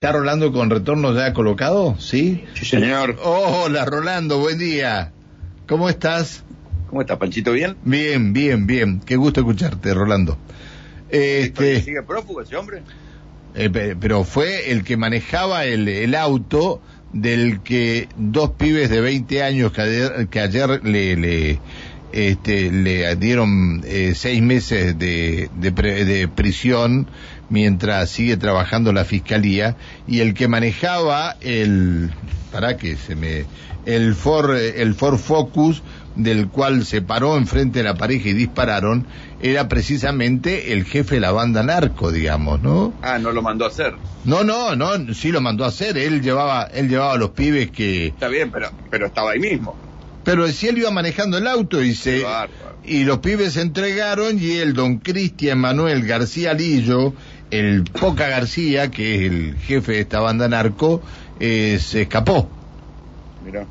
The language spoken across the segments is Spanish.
¿Está Rolando con retorno ya colocado? ¿Sí? Sí, señor. Hola, Rolando, buen día. ¿Cómo estás? ¿Cómo está, Panchito? ¿Bien? Bien, bien, bien. Qué gusto escucharte, Rolando. Este... ¿Sigue prófugo ese hombre? Eh, pero fue el que manejaba el, el, auto del que dos pibes de 20 años que ayer, que ayer le, le, este, le dieron eh, seis meses de, de, de prisión mientras sigue trabajando la fiscalía y el que manejaba el para que se me el Ford el Ford Focus del cual se paró enfrente de la pareja y dispararon era precisamente el jefe de la banda narco digamos no ah no lo mandó a hacer. No no no sí lo mandó a hacer. Él llevaba él llevaba a los pibes que está bien pero pero estaba ahí mismo. Pero si él iba manejando el auto y se y los pibes se entregaron y el don Cristian Manuel García Lillo el Poca García, que es el jefe de esta banda narco, eh, se escapó. Mira.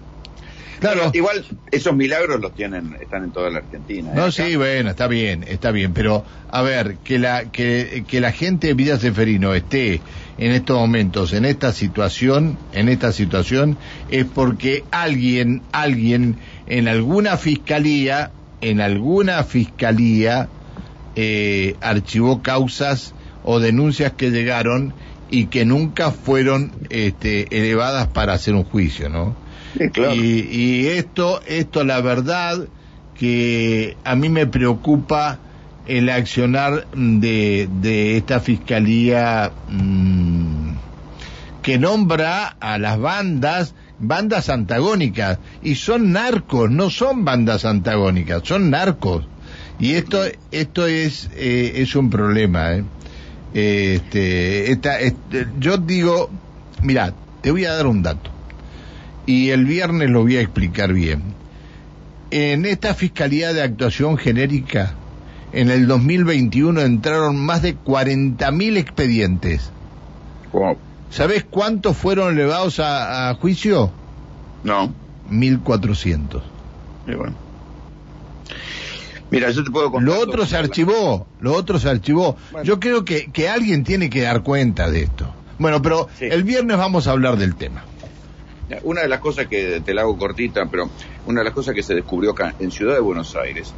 Claro. igual esos milagros los tienen, están en toda la Argentina. ¿eh? No, sí, bueno, está bien, está bien, pero a ver, que la, que, que la gente de Villa Seferino esté en estos momentos, en esta situación, en esta situación, es porque alguien, alguien en alguna fiscalía, en alguna fiscalía, eh, archivó causas o denuncias que llegaron y que nunca fueron este, elevadas para hacer un juicio, ¿no? Sí, claro. y, y, esto, esto la verdad que a mí me preocupa el accionar de, de esta fiscalía mmm, que nombra a las bandas bandas antagónicas y son narcos, no son bandas antagónicas, son narcos. Y esto esto es eh, es un problema, ¿eh? Este, esta, este, yo digo, mira, te voy a dar un dato y el viernes lo voy a explicar bien. En esta Fiscalía de Actuación Genérica, en el 2021 entraron más de 40.000 expedientes. Wow. ¿Sabes cuántos fueron elevados a, a juicio? No. 1.400. Y bueno. Mira, yo te puedo contar. Lo otro se archivó, lo otro se archivó. Bueno. Yo creo que, que alguien tiene que dar cuenta de esto. Bueno, pero sí. el viernes vamos a hablar del tema. Una de las cosas que te la hago cortita, pero una de las cosas que se descubrió acá en Ciudad de Buenos Aires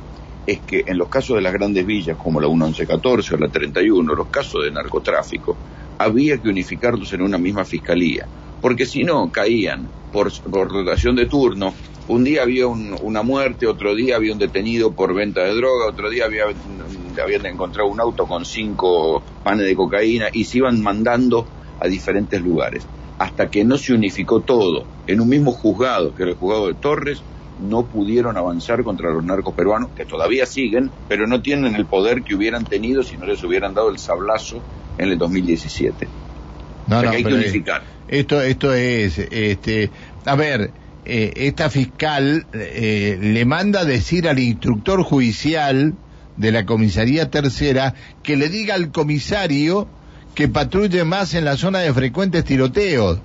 es que en los casos de las grandes villas, como la 1114 o la 31, los casos de narcotráfico, había que unificarlos en una misma fiscalía, porque si no caían por, por rotación de turno un día había un, una muerte, otro día había un detenido por venta de droga, otro día había, habían encontrado un auto con cinco panes de cocaína y se iban mandando a diferentes lugares. Hasta que no se unificó todo en un mismo juzgado, que era el juzgado de Torres, no pudieron avanzar contra los narcos peruanos, que todavía siguen, pero no tienen el poder que hubieran tenido si no les hubieran dado el sablazo en el 2017. No, o sea no, que hay que unificar. Esto, esto es, este, a ver, eh, esta fiscal eh, le manda a decir al instructor judicial de la comisaría tercera que le diga al comisario que patrulle más en la zona de frecuentes tiroteos.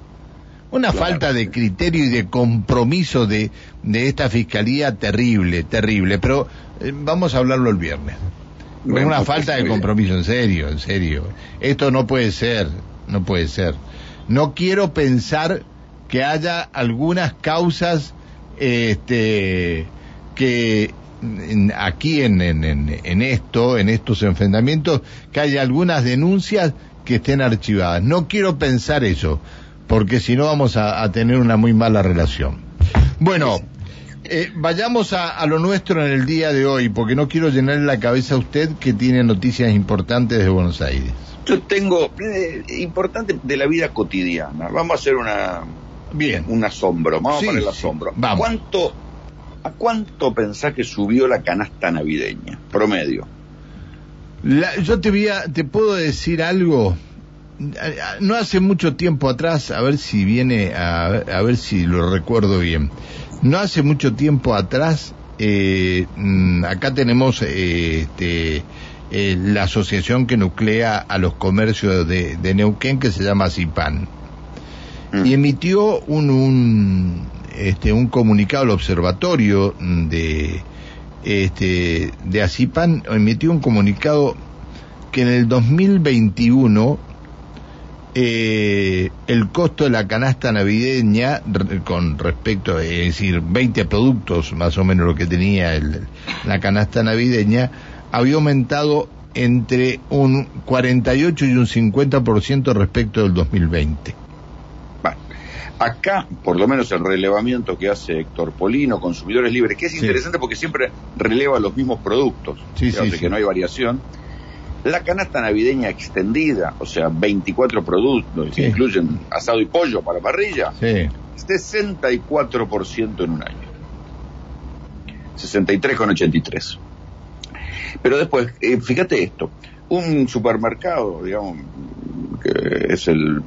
Una claro. falta de criterio y de compromiso de, de esta fiscalía terrible, terrible. Pero eh, vamos a hablarlo el viernes. Bueno, una falta de compromiso, en serio, en serio. Esto no puede ser, no puede ser. No quiero pensar que haya algunas causas este, que aquí en, en, en, esto, en estos enfrentamientos, que haya algunas denuncias que estén archivadas. No quiero pensar eso, porque si no vamos a, tener una muy mala relación. Bueno, eh, vayamos a, a, lo nuestro en el día de hoy, porque no quiero llenar la cabeza a usted que tiene noticias importantes de Buenos Aires. Yo tengo eh, importante de la vida cotidiana. Vamos a hacer una Bien. Un asombro, vamos sí, a poner el asombro. Sí, vamos. ¿Cuánto, ¿A cuánto pensás que subió la canasta navideña? Promedio. La, yo te, voy a, te puedo decir algo. No hace mucho tiempo atrás, a ver si viene, a, a ver si lo recuerdo bien. No hace mucho tiempo atrás, eh, acá tenemos eh, este, eh, la asociación que nuclea a los comercios de, de Neuquén que se llama CIPAN y emitió un, un, este, un comunicado al observatorio de, este, de Asipan, emitió un comunicado que en el 2021 eh, el costo de la canasta navideña con respecto, es decir, 20 productos más o menos lo que tenía la canasta navideña, había aumentado entre un 48 y un 50% respecto del 2020. Acá, por lo menos el relevamiento que hace Héctor Polino, Consumidores Libres, que es interesante porque siempre releva los mismos productos, sí, que no hay variación. La canasta navideña extendida, o sea, 24 productos que incluyen asado y pollo para parrilla, 64% en un año. 63,83. Pero después, eh, fíjate esto, un supermercado, digamos, que es el,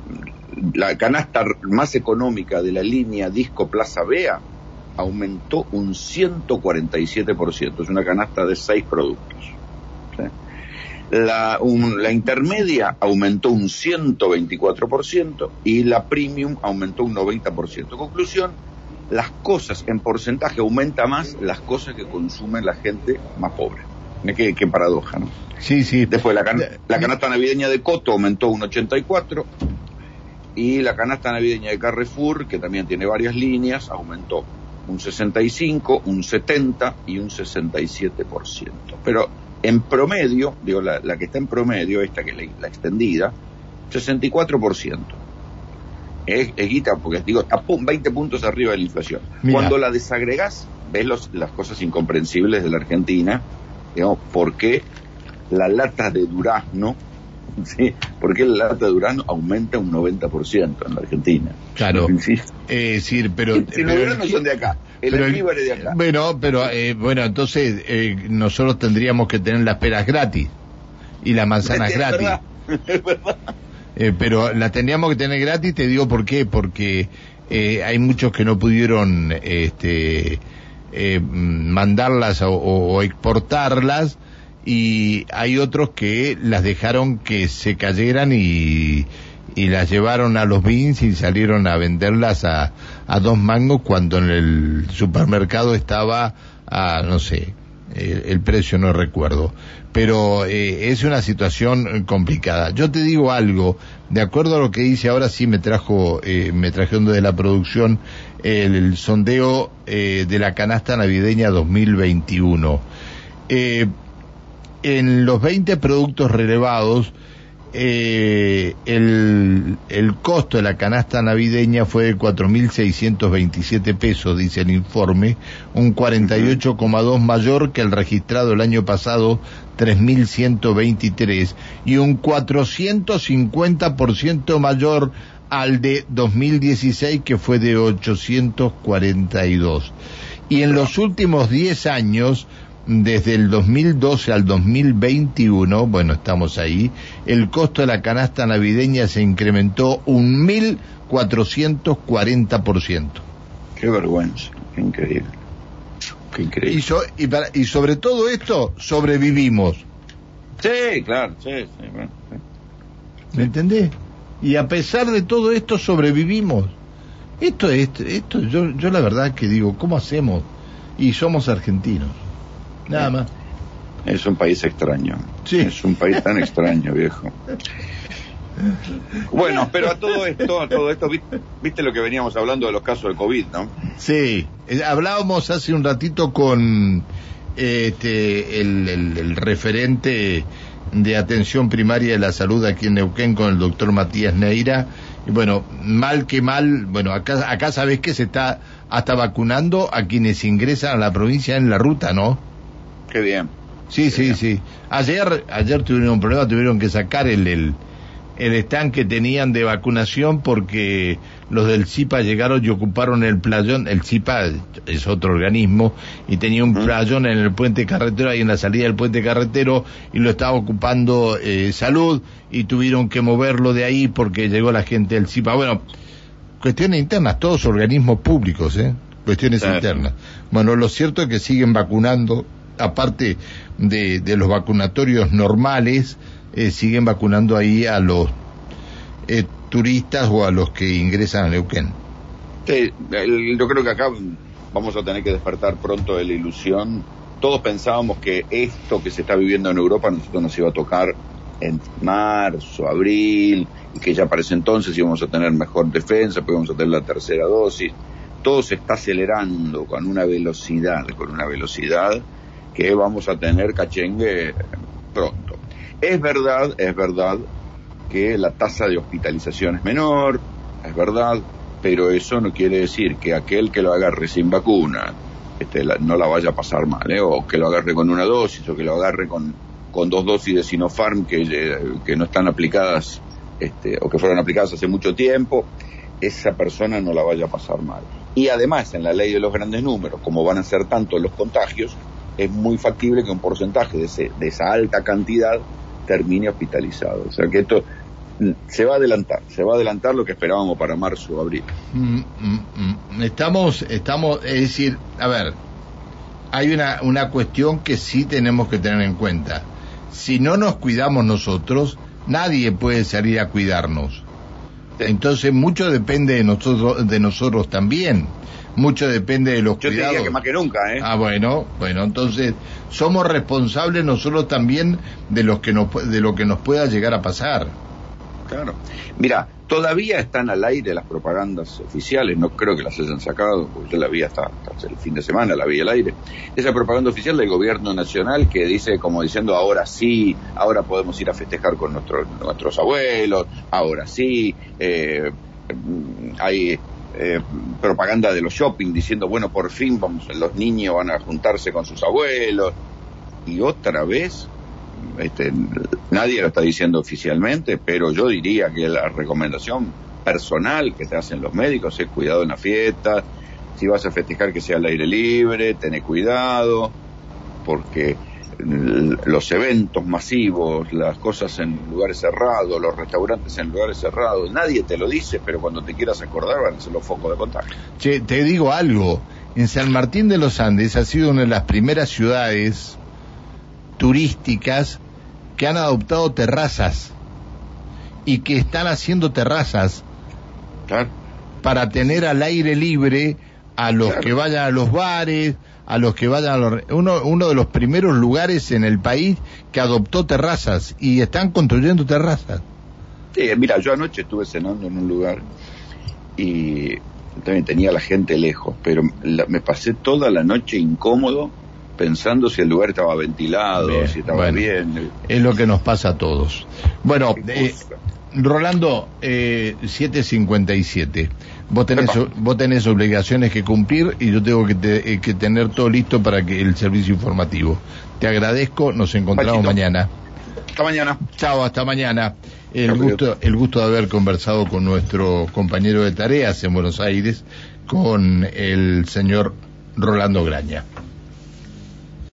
la canasta más económica de la línea Disco Plaza Bea, aumentó un 147%, es una canasta de seis productos. La, la intermedia aumentó un 124% y la premium aumentó un 90%. Conclusión, las cosas en porcentaje aumenta más las cosas que consume la gente más pobre. Qué, qué paradoja, ¿no? Sí, sí. Después la, la canasta navideña de Coto aumentó un 84 y la canasta navideña de Carrefour, que también tiene varias líneas, aumentó un 65, un 70 y un 67%. Pero en promedio, digo, la, que está en promedio, esta que es la, extendida, 64%. Es, es, guita, porque digo, está 20 puntos arriba de la inflación. Cuando la desagregas, ves los, las cosas incomprensibles de la Argentina, digamos, ¿por qué la lata de durazno, ¿sí? ¿por qué la lata de durazno aumenta un 90% en la Argentina? Claro. Eh, sí, pero... Si, los duranos son de acá. El pero, de acá. Bueno, pero eh, bueno, entonces eh, nosotros tendríamos que tener las peras gratis y las manzanas gratis. Es verdad. Eh, pero las tendríamos que tener gratis, te digo por qué, porque eh, hay muchos que no pudieron este, eh, mandarlas o, exportarlas y hay otros que las dejaron que se cayeran y, y las llevaron a los bins y salieron a venderlas a, a dos mangos cuando en el supermercado estaba a, no sé, el precio no recuerdo, pero eh, es una situación complicada. Yo te digo algo, de acuerdo a lo que dice ahora sí me trajo, eh, me trajeron de la producción el, sondeo eh, de la canasta navideña 2021. En los 20 productos relevados, eh, el, el, costo de la canasta navideña fue de 4.627 pesos, dice el informe, un 48,2 mayor que el registrado el año pasado, 3.123, y un 450% mayor al de 2016, que fue de 842. Y en los últimos 10 años, desde el 2012 al 2021, bueno, estamos ahí, el costo de la canasta navideña se incrementó un 1.440%. Qué vergüenza, qué increíble. Qué increíble. Y, y, sobre todo esto, sobrevivimos. Sí, claro, sí, sí, ¿Me entendés? Y a pesar de todo esto, sobrevivimos. Esto es, esto, yo, yo la verdad que digo, ¿cómo hacemos? Y somos argentinos. Nada más. Es un país extraño. Sí. Es un país tan extraño, viejo. Bueno, pero a todo esto, a todo esto, viste lo que veníamos hablando de los casos del COVID, ¿no? Sí, eh, hablábamos hace un ratito con este, el, el, referente de atención primaria de la salud aquí en Neuquén con el doctor Matías Neira. Y bueno, mal que mal, bueno, acá, acá sabes que se está hasta vacunando a quienes ingresan a la provincia en la ruta, ¿no? Qué bien. Sí, sí, sí. Ayer, ayer tuvieron un problema, tuvieron que sacar el, el, el stand que tenían de vacunación porque los del CIPA llegaron y ocuparon el playón. El CIPA es otro organismo y tenía un playón en el puente carretero, ahí en la salida del puente carretero, y lo estaba ocupando eh, salud y tuvieron que moverlo de ahí porque llegó la gente del CIPA. Bueno, cuestiones internas, todos organismos públicos, ¿eh? Cuestiones internas. Bueno, lo cierto es que siguen vacunando aparte de, de los vacunatorios normales, eh, siguen vacunando ahí a los eh, turistas o a los que ingresan a Neuquén. Yo creo que acá vamos a tener que despertar pronto de la ilusión. Todos pensábamos que esto que se está viviendo en Europa nosotros nos iba a tocar en marzo, abril, y que ya para ese entonces íbamos a tener mejor defensa, porque íbamos a tener la tercera dosis. Todo se está acelerando con una velocidad, con una velocidad que vamos a tener cachengue pronto. Es verdad, es verdad que la tasa de hospitalización es menor, es verdad, pero eso no quiere decir que aquel que lo agarre sin vacuna este, no la vaya a pasar mal, ¿eh? o que lo agarre con una dosis, o que lo agarre con, con dos dosis de Sinopharm que, eh, que no están aplicadas, este, o que fueron aplicadas hace mucho tiempo, esa persona no la vaya a pasar mal. Y además, en la ley de los grandes números, como van a ser tantos los contagios, es muy factible que un porcentaje de, ese, de esa alta cantidad termine hospitalizado. O sea que esto mm, se va a adelantar, se va a adelantar lo que esperábamos para marzo o abril. Mm, mm, estamos, estamos, es decir, a ver, hay una, una cuestión que sí tenemos que tener en cuenta. Si no nos cuidamos nosotros, nadie puede salir a cuidarnos. Entonces mucho depende de nosotros, de nosotros también mucho depende de los Yo cuidados. Yo diría que más que nunca, ¿eh? Ah, bueno, bueno, entonces somos responsables nosotros también de, los que nos, de lo que nos pueda llegar a pasar. Claro. Mira, todavía están al aire las propagandas oficiales, no creo que las hayan sacado, porque yo la vi hasta, hasta, el fin de semana, la vi al aire. Esa propaganda oficial del gobierno nacional que dice, como diciendo, ahora sí, ahora podemos ir a festejar con nuestros nuestros abuelos, ahora sí, eh, hay eh, propaganda de los shopping diciendo, bueno, por fin vamos, los niños van a juntarse con sus abuelos. Y otra vez, este, nadie lo está diciendo oficialmente, pero yo diría que la recomendación personal que te hacen los médicos es cuidado en la fiesta, si vas a festejar que sea al aire libre, tené cuidado, porque los eventos masivos, las cosas en lugares cerrados, los restaurantes en lugares cerrados, nadie te lo dice, pero cuando te quieras acordar van a ser los focos de contagio. Che, te digo algo, en San Martín de los Andes ha sido una de las primeras ciudades turísticas que han adoptado terrazas y que están haciendo terrazas para tener al aire libre a los que vayan a los bares, a los que vayan a los... Uno, uno de los primeros lugares en el país que adoptó terrazas y están construyendo terrazas. Sí, mira, yo anoche estuve cenando en un lugar y también tenía la gente lejos, pero me pasé toda la noche incómodo pensando si el lugar estaba ventilado, si estaba bien. Es lo que nos pasa a todos. Bueno, eh, Rolando, eh, 757. Vos tenés, vos tenés obligaciones que cumplir y yo tengo que, eh, que, tener todo listo para que el servicio informativo. Te agradezco, nos encontramos mañana. Hasta mañana. Chao, hasta mañana. El gusto, el gusto de haber conversado con nuestro compañero de tareas en Buenos Aires, con el señor Rolando Graña.